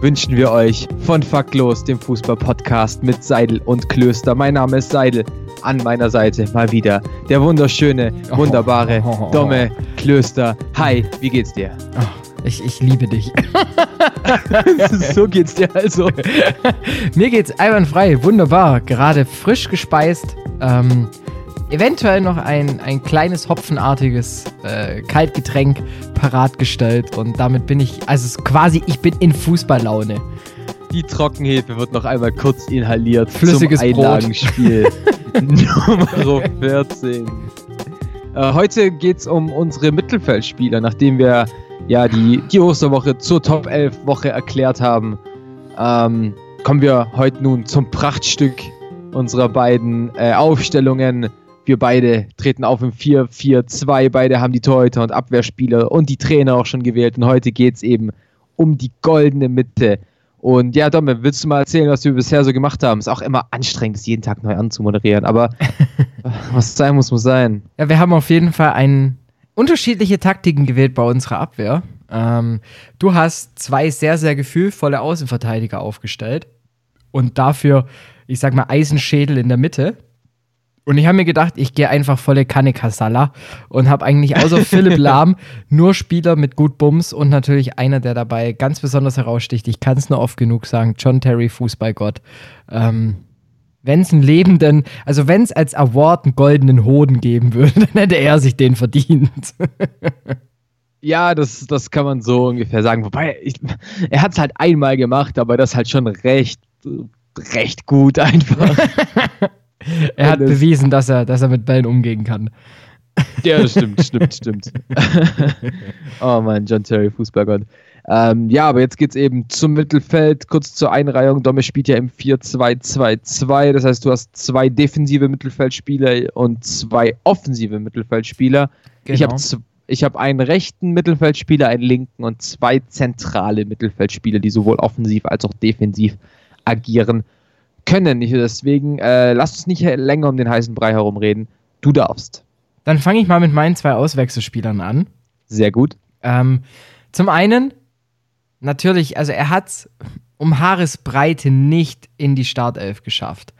wünschen wir euch von Faktlos, dem Fußballpodcast mit Seidel und Klöster. Mein Name ist Seidel an meiner Seite mal wieder der wunderschöne, wunderbare oh, Domme Klöster. Hi, wie geht's dir? Oh, ich, ich liebe dich. so geht's dir also. Mir geht's einwandfrei, wunderbar. Gerade frisch gespeist. Ähm, eventuell noch ein, ein kleines hopfenartiges äh, Kaltgetränk parat gestellt und damit bin ich, also quasi, ich bin in Fußballlaune. Die Trockenhefe wird noch einmal kurz inhaliert. Flüssiges zum Einlagenspiel. Nummer 14. Äh, heute geht es um unsere Mittelfeldspieler, nachdem wir ja die, die Osterwoche zur Top 11 Woche erklärt haben. Ähm, kommen wir heute nun zum Prachtstück unserer beiden äh, Aufstellungen. Wir beide treten auf im 4-4-2. Beide haben die Torhüter und Abwehrspieler und die Trainer auch schon gewählt. Und heute geht es eben um die goldene Mitte. Und ja, Dom, willst du mal erzählen, was wir bisher so gemacht haben? Ist auch immer anstrengend, das jeden Tag neu anzumoderieren, aber was sein muss, muss sein. Ja, wir haben auf jeden Fall ein, unterschiedliche Taktiken gewählt bei unserer Abwehr. Ähm, du hast zwei sehr, sehr gefühlvolle Außenverteidiger aufgestellt und dafür, ich sag mal, Eisenschädel in der Mitte. Und ich habe mir gedacht, ich gehe einfach volle Kanne Kasala und habe eigentlich außer Philipp Lahm nur Spieler mit gut Bums und natürlich einer, der dabei ganz besonders heraussticht. Ich kann es nur oft genug sagen, John Terry, Fußballgott. Ähm, wenn es einen lebenden, also wenn es als Award einen goldenen Hoden geben würde, dann hätte er sich den verdient. Ja, das, das kann man so ungefähr sagen. Wobei, ich, er hat es halt einmal gemacht, aber das halt schon recht, recht gut einfach. Er hat bewiesen, dass er, dass er mit Bällen umgehen kann. Ja, das stimmt, stimmt, stimmt. oh mein John Terry, Fußballgott. Ähm, ja, aber jetzt geht es eben zum Mittelfeld, kurz zur Einreihung. Domme spielt ja im 4-2-2-2. Das heißt, du hast zwei defensive Mittelfeldspieler und zwei offensive Mittelfeldspieler. Genau. Ich habe ich hab einen rechten Mittelfeldspieler, einen linken und zwei zentrale Mittelfeldspieler, die sowohl offensiv als auch defensiv agieren können. Deswegen äh, lass uns nicht länger um den heißen Brei herumreden. Du darfst. Dann fange ich mal mit meinen zwei Auswechselspielern an. Sehr gut. Ähm, zum einen, natürlich, also er hat um Haaresbreite nicht in die Startelf geschafft.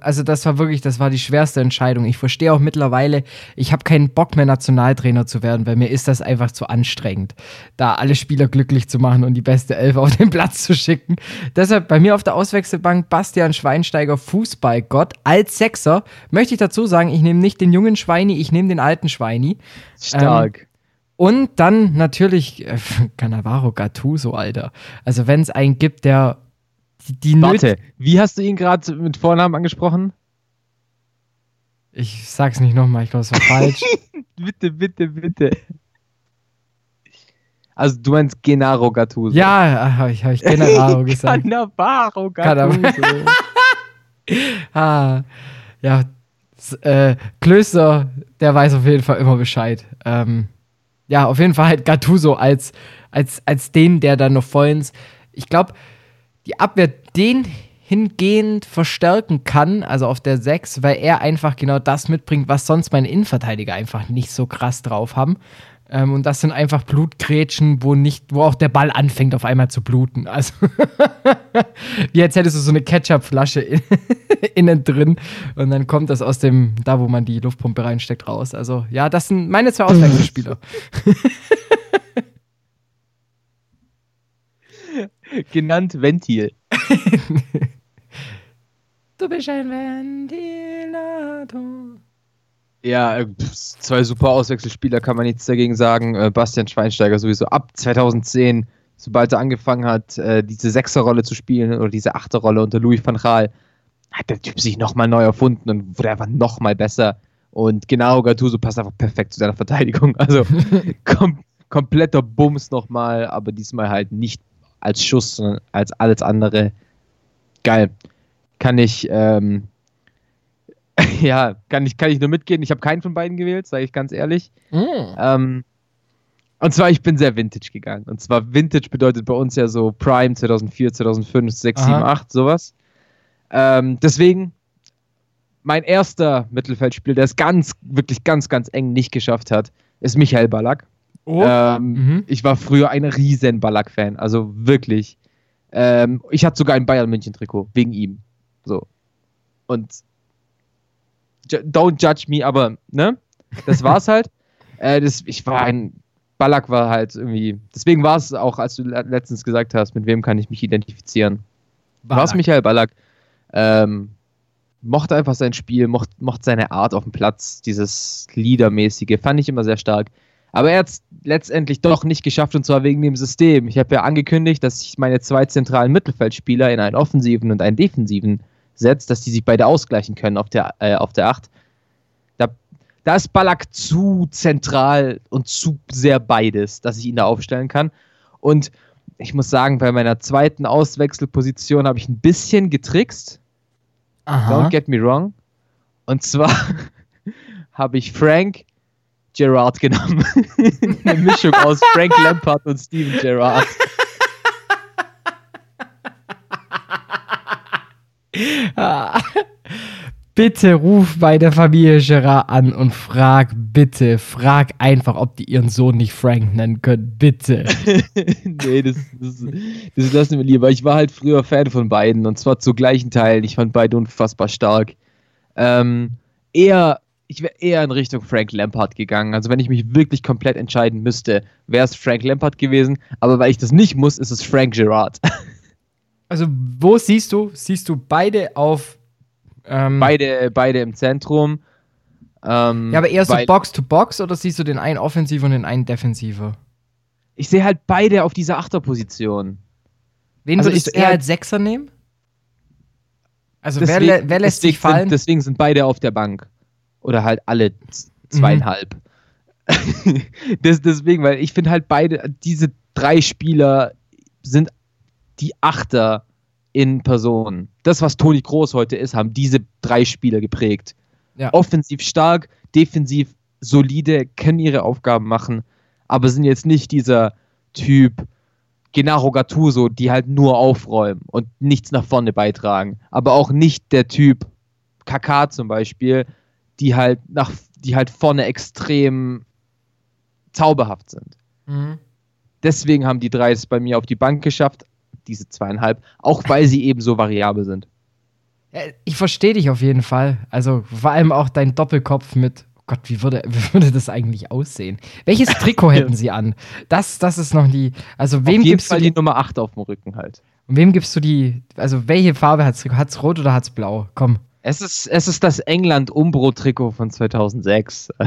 Also das war wirklich, das war die schwerste Entscheidung. Ich verstehe auch mittlerweile, ich habe keinen Bock mehr Nationaltrainer zu werden, weil mir ist das einfach zu anstrengend, da alle Spieler glücklich zu machen und die beste Elf auf den Platz zu schicken. Deshalb bei mir auf der Auswechselbank Bastian Schweinsteiger, Fußballgott als Sechser. Möchte ich dazu sagen, ich nehme nicht den jungen Schweini, ich nehme den alten Schweini. Stark. Ähm, und dann natürlich äh, Cannavaro Gattuso, Alter. Also wenn es einen gibt, der die, die Warte, wie hast du ihn gerade mit Vornamen angesprochen? Ich sag's nicht nochmal, ich glaube, es war falsch. bitte, bitte, bitte. Also du meinst Genaro Gattuso? Ja, habe ich, hab ich Genaro gesagt. Cannavaro Gattuso. ah, ja, äh, Klöster, der weiß auf jeden Fall immer Bescheid. Ähm, ja, auf jeden Fall halt Gattuso als, als, als den, der dann noch vollends, ich glaube, die Abwehr den hingehend verstärken kann, also auf der 6, weil er einfach genau das mitbringt, was sonst meine Innenverteidiger einfach nicht so krass drauf haben. Ähm, und das sind einfach Blutgrätschen, wo nicht, wo auch der Ball anfängt auf einmal zu bluten. Also wie als hättest du so eine Ketchupflasche in, innen drin und dann kommt das aus dem, da wo man die Luftpumpe reinsteckt, raus. Also ja, das sind meine zwei Auswechselspieler. Genannt Ventil. du bist ein Ventilator. Ja, äh, zwei super Auswechselspieler kann man nichts dagegen sagen. Äh, Bastian Schweinsteiger sowieso ab 2010, sobald er angefangen hat, äh, diese Sechserrolle zu spielen oder diese Achterrolle unter Louis van Gaal, hat der Typ sich nochmal neu erfunden und wurde einfach nochmal besser. Und genau, Gattuso passt einfach perfekt zu seiner Verteidigung. Also kom kompletter Bums nochmal, aber diesmal halt nicht als Schuss, sondern als alles andere. Geil. Kann ich, ähm, ja, kann ich, kann ich nur mitgehen. Ich habe keinen von beiden gewählt, sage ich ganz ehrlich. Mm. Ähm, und zwar, ich bin sehr Vintage gegangen. Und zwar, Vintage bedeutet bei uns ja so Prime 2004, 2005, 6, Aha. 7, 8, sowas. Ähm, deswegen, mein erster Mittelfeldspieler, der es ganz, wirklich ganz, ganz eng nicht geschafft hat, ist Michael Ballack. Oh. Ähm, Mhm. Ich war früher ein riesen Ballack-Fan, also wirklich. Ähm, ich hatte sogar ein Bayern München-Trikot, wegen ihm. So. Und don't judge me, aber, ne? Das war's halt. Äh, das, ich war ein. Ballack war halt irgendwie. Deswegen war es auch, als du le- letztens gesagt hast, mit wem kann ich mich identifizieren. War es Michael Ballack. Ähm, mochte einfach sein Spiel, mochte, mochte seine Art auf dem Platz, dieses Liedermäßige, fand ich immer sehr stark. Aber er hat es letztendlich doch nicht geschafft und zwar wegen dem System. Ich habe ja angekündigt, dass ich meine zwei zentralen Mittelfeldspieler in einen offensiven und einen defensiven setze, dass die sich beide ausgleichen können auf der, äh, auf der 8. Da, da ist Ballack zu zentral und zu sehr beides, dass ich ihn da aufstellen kann. Und ich muss sagen, bei meiner zweiten Auswechselposition habe ich ein bisschen getrickst. Aha. Don't get me wrong. Und zwar habe ich Frank Gerard genommen. Eine Mischung aus Frank Lampard und Steven Gerrard. Ah. Bitte ruf bei der Familie Gerard an und frag bitte, frag einfach, ob die ihren Sohn nicht Frank nennen können. Bitte. nee, das, das, das lassen wir lieber. Ich war halt früher Fan von beiden und zwar zu gleichen Teilen. Ich fand beide unfassbar stark. Ähm, eher, ich wäre eher in Richtung Frank Lampard gegangen. Also wenn ich mich wirklich komplett entscheiden müsste, wäre es Frank Lampard gewesen. Aber weil ich das nicht muss, ist es Frank Gerrard. Also, wo siehst du? Siehst du beide auf. Ähm, beide, beide im Zentrum. Ähm, Ja, aber eher so weil- Box to Box oder siehst du den einen offensiver und den einen defensiver? Ich sehe halt beide auf dieser Achterposition. Wen Also würdest ich du eher als Sechser nehmen? Also, wer, Deswegen- lä- wer lässt sich fallen? Sind, deswegen sind beide auf der Bank. Oder halt alle z- zweieinhalb. das, deswegen, weil ich finde halt beide, diese drei Spieler sind die Achter in Person. Das, was Toni Groß heute ist, haben diese drei Spieler geprägt. Ja. Offensiv stark, defensiv solide, können ihre Aufgaben machen, aber sind jetzt nicht dieser Typ Genaro Gattuso, die halt nur aufräumen und nichts nach vorne beitragen. Aber auch nicht der Typ Kaká zum Beispiel, die halt nach, die halt vorne extrem zauberhaft sind. Mhm. Deswegen haben die drei es bei mir auf die Bank geschafft, diese zweieinhalb, auch weil sie eben so variabel sind. Ich verstehe dich auf jeden Fall. Also vor allem auch dein Doppelkopf mit. Oh Gott, wie würde, wie würde das eigentlich aussehen? Welches Trikot hätten sie an? Das, das ist noch die. Also wem auf jeden gibst Fall du die die, Nummer 8 auf dem Rücken halt. und wem gibst du die? Also welche Farbe hat's Trikot? Hat's rot oder hat's blau? Komm. Es ist, es ist das England-Umbro-Trikot von 2006.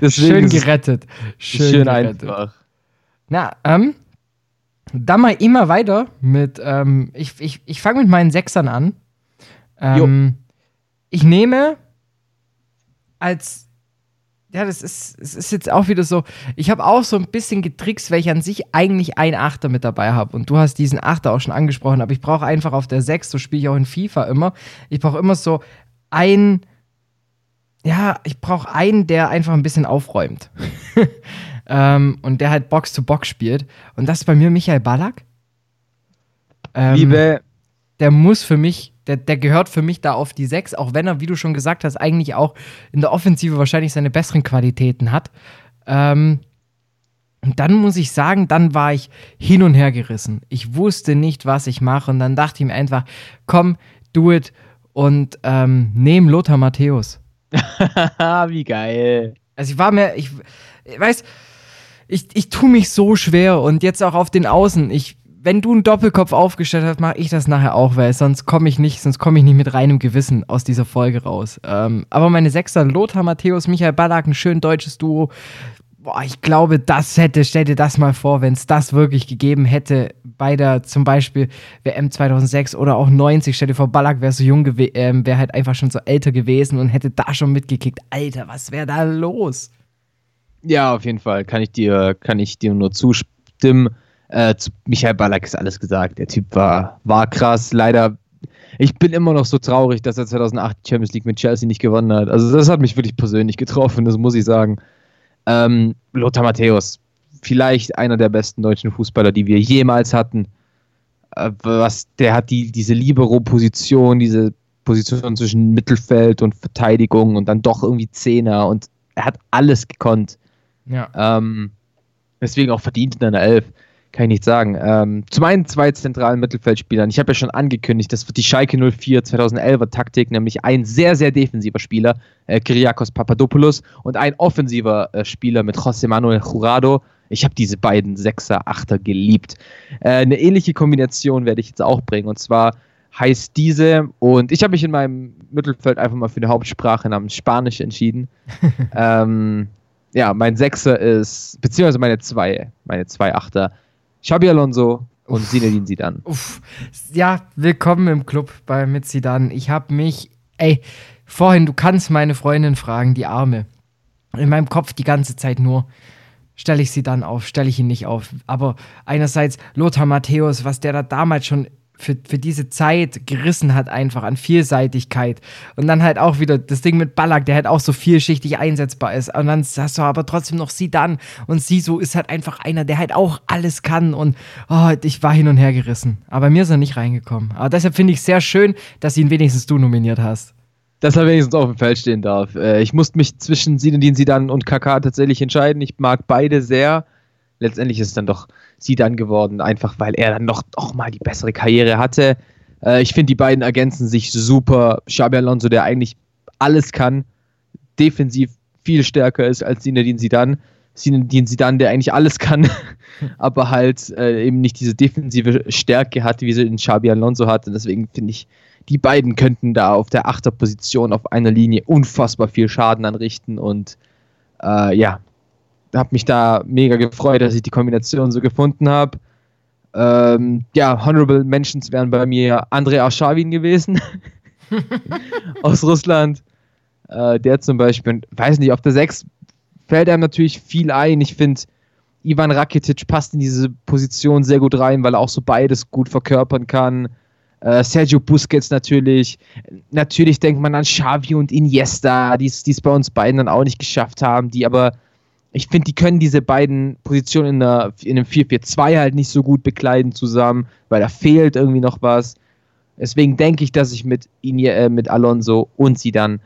Deswegen Schön es gerettet. Schön, schön gerettet. einfach. Na, ähm, dann mal immer weiter mit, ähm, ich, ich, ich fange mit meinen Sechsern an. Ähm, ich nehme als, ja, das ist, es ist jetzt auch wieder so, ich habe auch so ein bisschen getrickst, weil ich an sich eigentlich einen Achter mit dabei habe. Und du hast diesen Achter auch schon angesprochen, aber ich brauche einfach auf der Sechs, so spiele ich auch in FIFA immer, ich brauche immer so ein, ja, ich brauche einen, der einfach ein bisschen aufräumt. ähm, und der halt Box to Box spielt. Und das ist bei mir Michael Ballack. Ähm, Liebe, der muss für mich, der, der gehört für mich da auf die 6, auch wenn er, wie du schon gesagt hast, eigentlich auch in der Offensive wahrscheinlich seine besseren Qualitäten hat. Ähm, und dann muss ich sagen, dann war ich hin und her gerissen. Ich wusste nicht, was ich mache. Und dann dachte ich mir einfach, komm, do it und ähm, nehm Lothar Matthäus. wie geil. Also ich war mir, ich, ich weiß, ich, ich tue mich so schwer und jetzt auch auf den Außen. Ich, wenn du einen Doppelkopf aufgestellt hast, mache ich das nachher auch, weil sonst komme ich nicht, sonst komme ich nicht mit reinem Gewissen aus dieser Folge raus. Ähm, aber meine Sechser, Lothar Matthäus, Michael Ballack, ein schön deutsches Duo. Boah, ich glaube, das hätte, stell dir das mal vor, wenn es das wirklich gegeben hätte bei der zum Beispiel WM 2006 oder auch 90. Stell dir vor, Ballack wäre so jung gewesen, ähm, wäre halt einfach schon so älter gewesen und hätte da schon mitgekickt. Alter, was wäre da los? Ja, auf jeden Fall kann ich dir, kann ich dir nur zustimmen. Äh, zu Michael Ballack ist alles gesagt. Der Typ war, war krass. Leider, ich bin immer noch so traurig, dass er 2008 die Champions League mit Chelsea nicht gewonnen hat. Also das hat mich wirklich persönlich getroffen, das muss ich sagen. Ähm, Lothar Matthäus, vielleicht einer der besten deutschen Fußballer, die wir jemals hatten. Äh, was, der hat die, diese Libero-Position, diese Position zwischen Mittelfeld und Verteidigung und dann doch irgendwie Zehner und er hat alles gekonnt. Ja. Ähm, deswegen auch verdient in einer Elf, kann ich nicht sagen. Ähm, zu meinen zwei zentralen Mittelfeldspielern, ich habe ja schon angekündigt, das wird die Schalke 04 2011er Taktik, nämlich ein sehr, sehr defensiver Spieler, äh, Kyriakos Papadopoulos, und ein offensiver äh, Spieler mit José Manuel Jurado. Ich habe diese beiden Sechser, Achter geliebt. Äh, eine ähnliche Kombination werde ich jetzt auch bringen, und zwar heißt diese, und ich habe mich in meinem Mittelfeld einfach mal für eine Hauptsprache namens Spanisch entschieden. ähm, ja, mein Sechser ist, beziehungsweise meine zwei, meine zwei Achter, Xabi Alonso und Zinedine Zidane. Uff. Ja, willkommen im Club bei mit Zidane. Ich habe mich, ey, vorhin, du kannst meine Freundin fragen, die Arme. In meinem Kopf die ganze Zeit nur, stelle ich sie dann auf, stelle ich ihn nicht auf. Aber einerseits Lothar Matthäus, was der da damals schon für, für diese Zeit gerissen hat, einfach an Vielseitigkeit. Und dann halt auch wieder das Ding mit Ballack, der halt auch so vielschichtig einsetzbar ist. Und dann hast du aber trotzdem noch Sidan. Und Siso ist halt einfach einer, der halt auch alles kann. Und oh, ich war hin und her gerissen. Aber mir ist er nicht reingekommen. Aber deshalb finde ich es sehr schön, dass ihn wenigstens du nominiert hast. Dass er wenigstens auf dem Feld stehen darf. Äh, ich musste mich zwischen Zinedine Sidan und Kaká tatsächlich entscheiden. Ich mag beide sehr. Letztendlich ist es dann doch Sidan geworden, einfach weil er dann noch, noch mal die bessere Karriere hatte. Äh, ich finde, die beiden ergänzen sich super. Xabi Alonso, der eigentlich alles kann, defensiv viel stärker ist als Zinedine Zidane. Zinedine Zidane, der eigentlich alles kann, aber halt äh, eben nicht diese defensive Stärke hat, wie sie in Xabi Alonso hat. Und deswegen finde ich, die beiden könnten da auf der Achterposition auf einer Linie unfassbar viel Schaden anrichten und äh, ja, habe mich da mega gefreut, dass ich die Kombination so gefunden habe. Ähm, ja, Honorable Mentions wären bei mir Andrei Arshavin gewesen aus Russland. Äh, der zum Beispiel, weiß nicht, auf der 6 fällt einem natürlich viel ein. Ich finde, Ivan Rakitic passt in diese Position sehr gut rein, weil er auch so beides gut verkörpern kann. Äh, Sergio Busquets natürlich. Natürlich denkt man an Xavi und Iniesta, die es bei uns beiden dann auch nicht geschafft haben, die aber ich finde, die können diese beiden Positionen in, der, in einem 4-4-2 halt nicht so gut bekleiden zusammen, weil da fehlt irgendwie noch was. Deswegen denke ich, dass ich mit, Inie, äh, mit Alonso und sie dann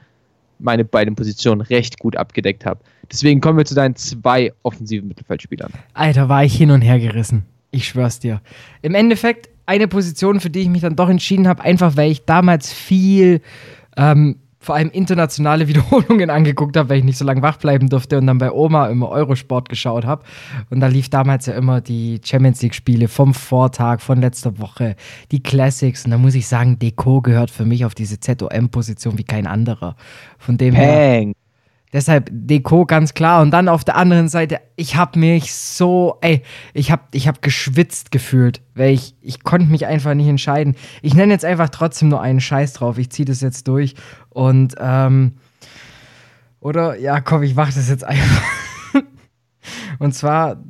meine beiden Positionen recht gut abgedeckt habe. Deswegen kommen wir zu deinen zwei offensiven Mittelfeldspielern. Alter, war ich hin und her gerissen. Ich schwör's dir. Im Endeffekt eine Position, für die ich mich dann doch entschieden habe, einfach weil ich damals viel ähm, vor allem internationale Wiederholungen angeguckt habe, weil ich nicht so lange wach bleiben durfte und dann bei Oma immer Eurosport geschaut habe. Und da lief damals ja immer die Champions League-Spiele vom Vortag, von letzter Woche, die Classics. Und da muss ich sagen, Deko gehört für mich auf diese ZOM-Position wie kein anderer. Von dem Peng. her. Deshalb Deko ganz klar. Und dann auf der anderen Seite, ich habe mich so, ey, ich habe ich hab geschwitzt gefühlt, weil ich, ich konnte mich einfach nicht entscheiden. Ich nenne jetzt einfach trotzdem nur einen Scheiß drauf. Ich ziehe das jetzt durch. Und, ähm, oder, ja, komm, ich mach das jetzt einfach. Und zwar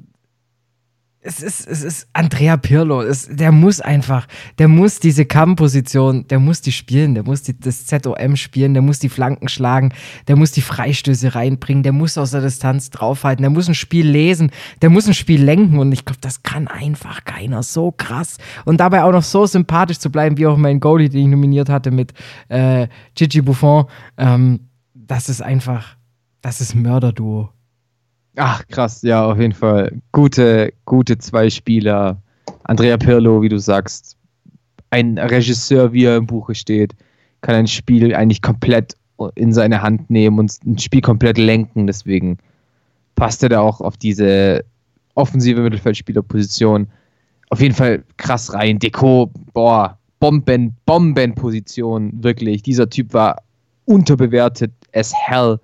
es ist, es ist Andrea Pirlo. Es, der muss einfach, der muss diese Kampfposition, der muss die spielen, der muss die, das ZOM spielen, der muss die Flanken schlagen, der muss die Freistöße reinbringen, der muss aus der Distanz draufhalten, der muss ein Spiel lesen, der muss ein Spiel lenken und ich glaube, das kann einfach keiner so krass. Und dabei auch noch so sympathisch zu bleiben, wie auch mein Goalie, den ich nominiert hatte mit äh, Gigi Buffon. Ähm, das ist einfach, das ist Mörderduo. Ach, krass, ja, auf jeden Fall. Gute, gute zwei Spieler. Andrea Pirlo, wie du sagst, ein Regisseur, wie er im Buche steht, kann ein Spiel eigentlich komplett in seine Hand nehmen und ein Spiel komplett lenken. Deswegen passt er da auch auf diese offensive Mittelfeldspielerposition auf jeden Fall krass rein. Deko, boah, Bomben, Bombenposition, wirklich. Dieser Typ war unterbewertet as hell.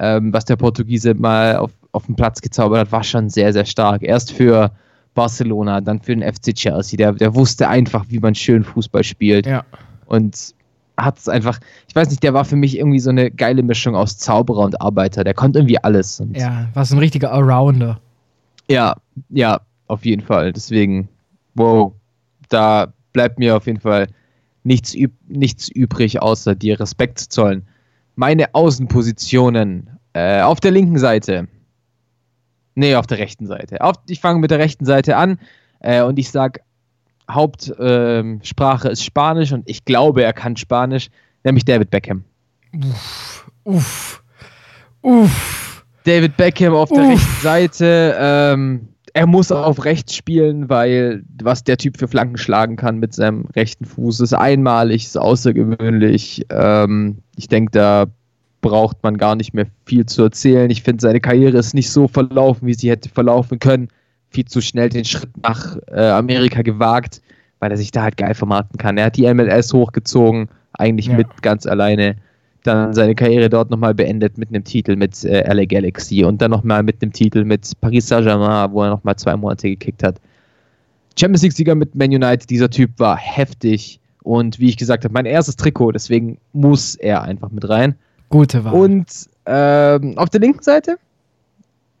Ähm, was der Portugiese mal auf, auf den Platz gezaubert hat, war schon sehr, sehr stark. Erst für Barcelona, dann für den FC Chelsea. Der, der wusste einfach, wie man schön Fußball spielt. Ja. Und hat es einfach, ich weiß nicht, der war für mich irgendwie so eine geile Mischung aus Zauberer und Arbeiter. Der konnte irgendwie alles. Ja, war so ein richtiger Allrounder. Ja, ja. auf jeden Fall. Deswegen, wow, da bleibt mir auf jeden Fall nichts, üb nichts übrig, außer dir Respekt zu zollen. Meine Außenpositionen äh, auf der linken Seite. Nee, auf der rechten Seite. Auf, ich fange mit der rechten Seite an äh, und ich sage, Hauptsprache äh, ist Spanisch und ich glaube, er kann Spanisch, nämlich David Beckham. Uff, uff, uff. David Beckham auf der rechten Seite. Ähm, er muss auf rechts spielen, weil was der Typ für Flanken schlagen kann mit seinem rechten Fuß ist einmalig, ist außergewöhnlich. Ähm, ich denke, da braucht man gar nicht mehr viel zu erzählen. Ich finde, seine Karriere ist nicht so verlaufen, wie sie hätte verlaufen können. Viel zu schnell den Schritt nach äh, Amerika gewagt, weil er sich da halt geil vermarkten kann. Er hat die MLS hochgezogen, eigentlich ja. mit ganz alleine dann seine Karriere dort nochmal beendet mit einem Titel mit äh, LA Galaxy und dann nochmal mit einem Titel mit Paris Saint-Germain, wo er nochmal zwei Monate gekickt hat. Champions League-Sieger mit Man United, dieser Typ war heftig und wie ich gesagt habe, mein erstes Trikot, deswegen muss er einfach mit rein. Gute Wahl. Und ähm, auf der linken Seite,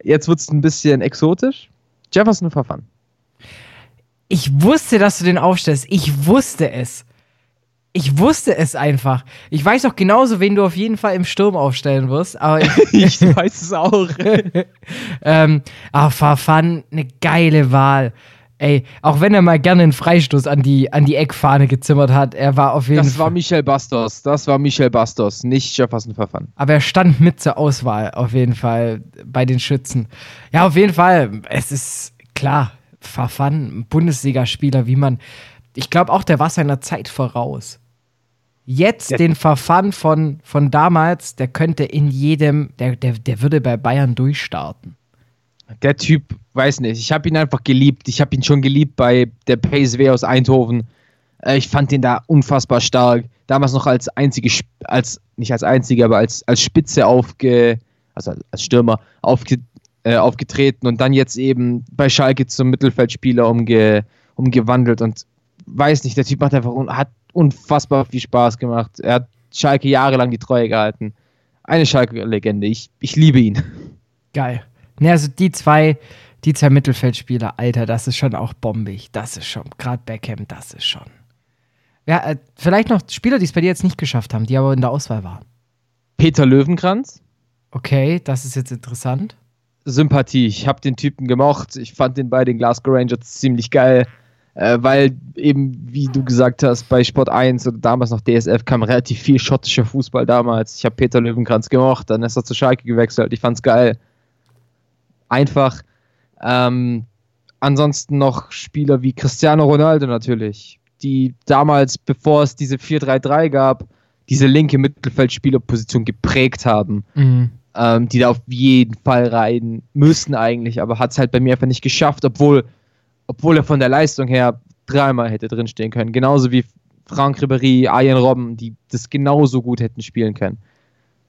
jetzt wird es ein bisschen exotisch, Jefferson Verfan. Ich wusste, dass du den aufstellst. Ich wusste es. Ich wusste es einfach. Ich weiß auch genauso, wen du auf jeden Fall im Sturm aufstellen wirst. Aber ich, ich weiß es auch. ähm, aber Farfan, eine geile Wahl. Ey, auch wenn er mal gerne einen Freistoß an die, an die Eckfahne gezimmert hat, er war auf jeden das Fall. Das war Michel Bastos. Das war Michel Bastos, nicht Jefferson Verfan. Aber er stand mit zur Auswahl, auf jeden Fall, bei den Schützen. Ja, auf jeden Fall. Es ist klar, Verfan, Bundesligaspieler, wie man. Ich glaube auch, der war seiner Zeit voraus jetzt ja. den Verfahren von, von damals, der könnte in jedem, der, der, der würde bei Bayern durchstarten. Der Typ, weiß nicht, ich habe ihn einfach geliebt. Ich habe ihn schon geliebt bei der PSW aus Eindhoven. Äh, ich fand ihn da unfassbar stark. Damals noch als einzige, als nicht als einzige, aber als, als Spitze aufge, also als Stürmer aufge, äh, aufgetreten und dann jetzt eben bei Schalke zum Mittelfeldspieler umge, umgewandelt und weiß nicht, der Typ macht einfach hat unfassbar viel Spaß gemacht. Er hat Schalke jahrelang die Treue gehalten. Eine Schalke-Legende. Ich, ich liebe ihn. Geil. Ne, also die zwei, die zwei Mittelfeldspieler, Alter, das ist schon auch bombig. Das ist schon, gerade Beckham, das ist schon. Ja, äh, vielleicht noch Spieler, die es bei dir jetzt nicht geschafft haben, die aber in der Auswahl waren. Peter Löwenkranz. Okay, das ist jetzt interessant. Sympathie. Ich habe den Typen gemocht. Ich fand den bei den Glasgow Rangers ziemlich geil äh, weil eben, wie du gesagt hast, bei Sport 1 oder damals noch DSF kam relativ viel schottischer Fußball damals. Ich habe Peter Löwenkranz gemocht, dann ist er zu Schalke gewechselt. Ich fand's geil. Einfach. Ähm, ansonsten noch Spieler wie Cristiano Ronaldo natürlich, die damals, bevor es diese 4-3-3 gab, diese linke Mittelfeldspielerposition geprägt haben. Mhm. Ähm, die da auf jeden Fall rein müssen eigentlich, aber hat es halt bei mir einfach nicht geschafft, obwohl obwohl er von der Leistung her dreimal hätte drinstehen können. Genauso wie Frank Ribéry, Arjen Robben, die das genauso gut hätten spielen können.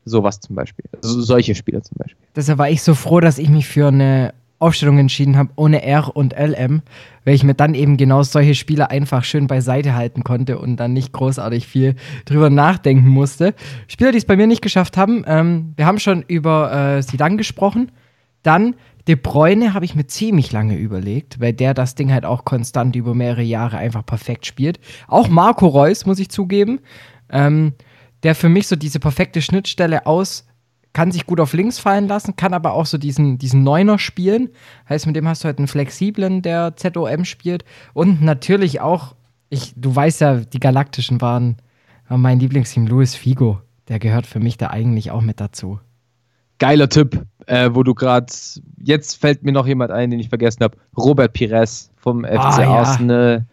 Sowas zum Beispiel. Also solche Spieler zum Beispiel. Deshalb war ich so froh, dass ich mich für eine Aufstellung entschieden habe, ohne R und LM, weil ich mir dann eben genau solche Spieler einfach schön beiseite halten konnte und dann nicht großartig viel drüber nachdenken musste. Spieler, die es bei mir nicht geschafft haben, ähm, wir haben schon über äh, Sidan gesprochen. Dann De Bruyne habe ich mir ziemlich lange überlegt, weil der das Ding halt auch konstant über mehrere Jahre einfach perfekt spielt. Auch Marco Reus, muss ich zugeben, ähm, der für mich so diese perfekte Schnittstelle aus, kann sich gut auf links fallen lassen, kann aber auch so diesen, diesen Neuner spielen. Heißt, mit dem hast du halt einen flexiblen, der ZOM spielt. Und natürlich auch, ich, du weißt ja, die Galaktischen waren mein Lieblingsteam Luis Figo. Der gehört für mich da eigentlich auch mit dazu. Geiler Typ äh, wo du gerade, jetzt fällt mir noch jemand ein, den ich vergessen habe, Robert Pires vom FC ah, ja.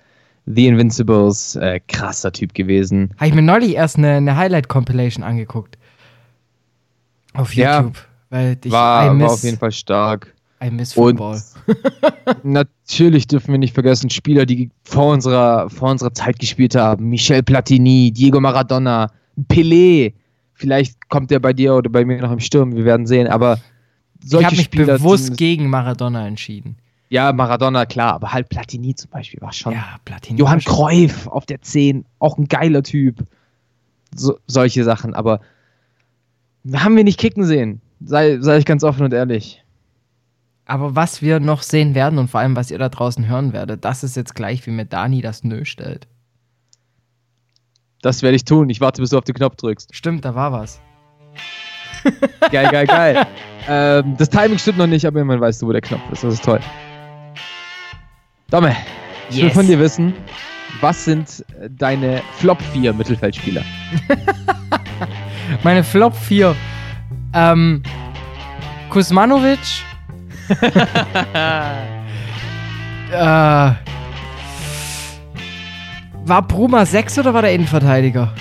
The Invincibles, äh, krasser Typ gewesen. Habe ich mir neulich erst eine, eine Highlight-Compilation angeguckt. Auf YouTube. Ja, weil ich, war, miss, war auf jeden Fall stark. I miss Football. natürlich dürfen wir nicht vergessen, Spieler, die vor unserer, vor unserer Zeit gespielt haben. Michel Platini, Diego Maradona, Pelé. Vielleicht kommt er bei dir oder bei mir noch im Sturm, wir werden sehen. Aber solche ich habe mich Spieler bewusst gegen Maradona entschieden. Ja, Maradona, klar, aber halt Platini zum Beispiel war schon. Ja, Platini. Johann Cruyff auf der 10, auch ein geiler Typ. So, solche Sachen, aber haben wir nicht kicken sehen. Sei, sei ich ganz offen und ehrlich. Aber was wir noch sehen werden und vor allem, was ihr da draußen hören werdet, das ist jetzt gleich, wie mit Dani das Nö stellt. Das werde ich tun. Ich warte, bis du auf den Knopf drückst. Stimmt, da war was. Geil, geil, geil. ähm, das Timing stimmt noch nicht, aber immerhin weißt du, wo der Knopf ist. Das ist toll. Domme, ich will Yes. von dir wissen, was sind äh, deine Flop 4 Mittelfeldspieler? Meine Flop 4. Ähm, Kuzmanovic. äh, war Bruma 6 oder war der Innenverteidiger?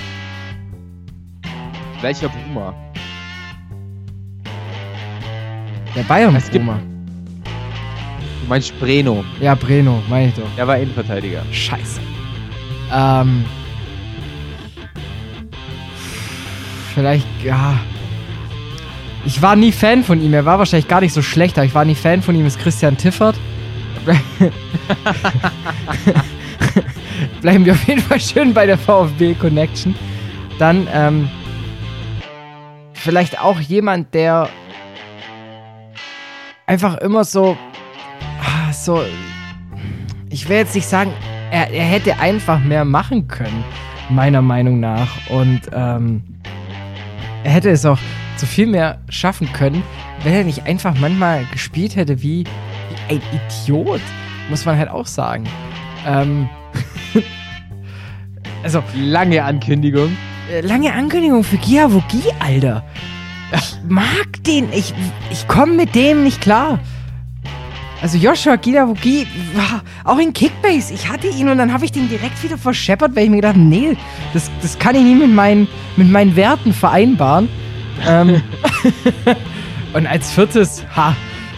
Welcher Bruma? Der Bayern Bruma. Du meinst Breno. Ja, Breno, meine ich doch. Der war Innenverteidiger. Scheiße. Ähm. Vielleicht, ja. Ich war nie Fan von ihm. Er war wahrscheinlich gar nicht so schlecht, aber ich war nie Fan von ihm. Ist Christian Tiffert. Bleiben wir auf jeden Fall schön bei der VfB Connection. Dann, ähm. Vielleicht auch jemand, der einfach immer so. Ah, So. Ich will jetzt nicht sagen, er, er hätte einfach mehr machen können, meiner Meinung nach. Und ähm, er hätte es auch zu viel mehr schaffen können, wenn er nicht einfach manchmal gespielt hätte wie, wie ein Idiot, muss man halt auch sagen. Ähm, also, Lange Ankündigung. äh, lange Ankündigung für Giavogi, Alter. Ich mag den. Ich, ich komme mit dem nicht klar. Also Joshua Giavogi war auch in Kickbase. Ich hatte ihn und dann habe ich den direkt wieder verscheppert, weil ich mir gedacht habe, nee, das, das kann ich nie mit meinen, mit meinen Werten vereinbaren. ähm, und als viertes, ha,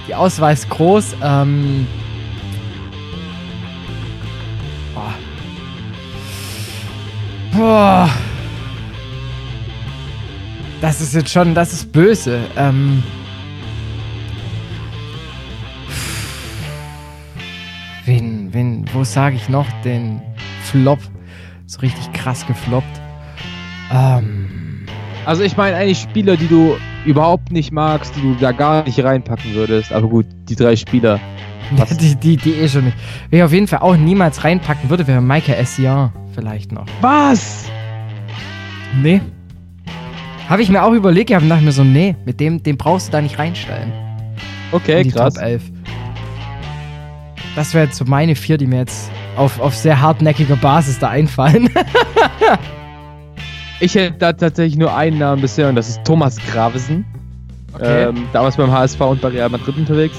die Auswahl ist groß. Ähm, boah. Boah. Das ist jetzt schon, das ist böse. Ähm. Wo sage ich noch den Flop? So richtig krass gefloppt. Ähm. Also ich meine eigentlich Spieler, die du überhaupt nicht magst, die du da gar nicht reinpacken würdest. Aber gut, die drei Spieler. Die, die, die eh schon nicht. Wer ich auf jeden Fall auch niemals reinpacken würde, wäre Maike Essian vielleicht noch. Was? Nee. Habe ich mir auch überlegt, ich habe dachte mir so, nee, mit dem, den brauchst du da nicht reinstellen. Okay, in die krass. Top 11. Das wäre jetzt so meine vier, die mir jetzt auf, auf sehr hartnäckiger Basis da einfallen. Ich hätte da tatsächlich nur einen Namen bisher und das ist Thomas Gravesen. Ähm, damals beim HSV und bei Real Madrid unterwegs.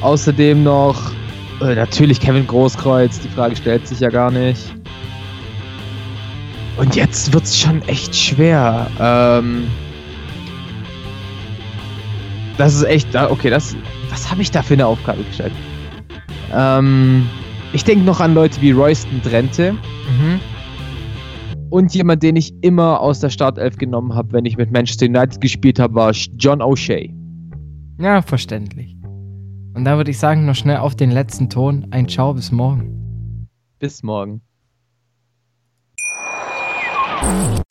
Außerdem noch äh, natürlich Kevin Großkreuz, die Frage stellt sich ja gar nicht. Und jetzt wird's schon echt schwer. Ähm, das ist echt, okay, das, was habe ich da für eine Aufgabe gestellt? Ähm, ich denke noch an Leute wie Royston Drenthe mhm. und jemand, den ich immer aus der Startelf genommen habe, wenn ich mit Manchester United gespielt habe, war John O'Shea. Ja, verständlich. Und da würde ich sagen, noch schnell auf den letzten Ton. Ein Ciao, bis morgen. Bis morgen.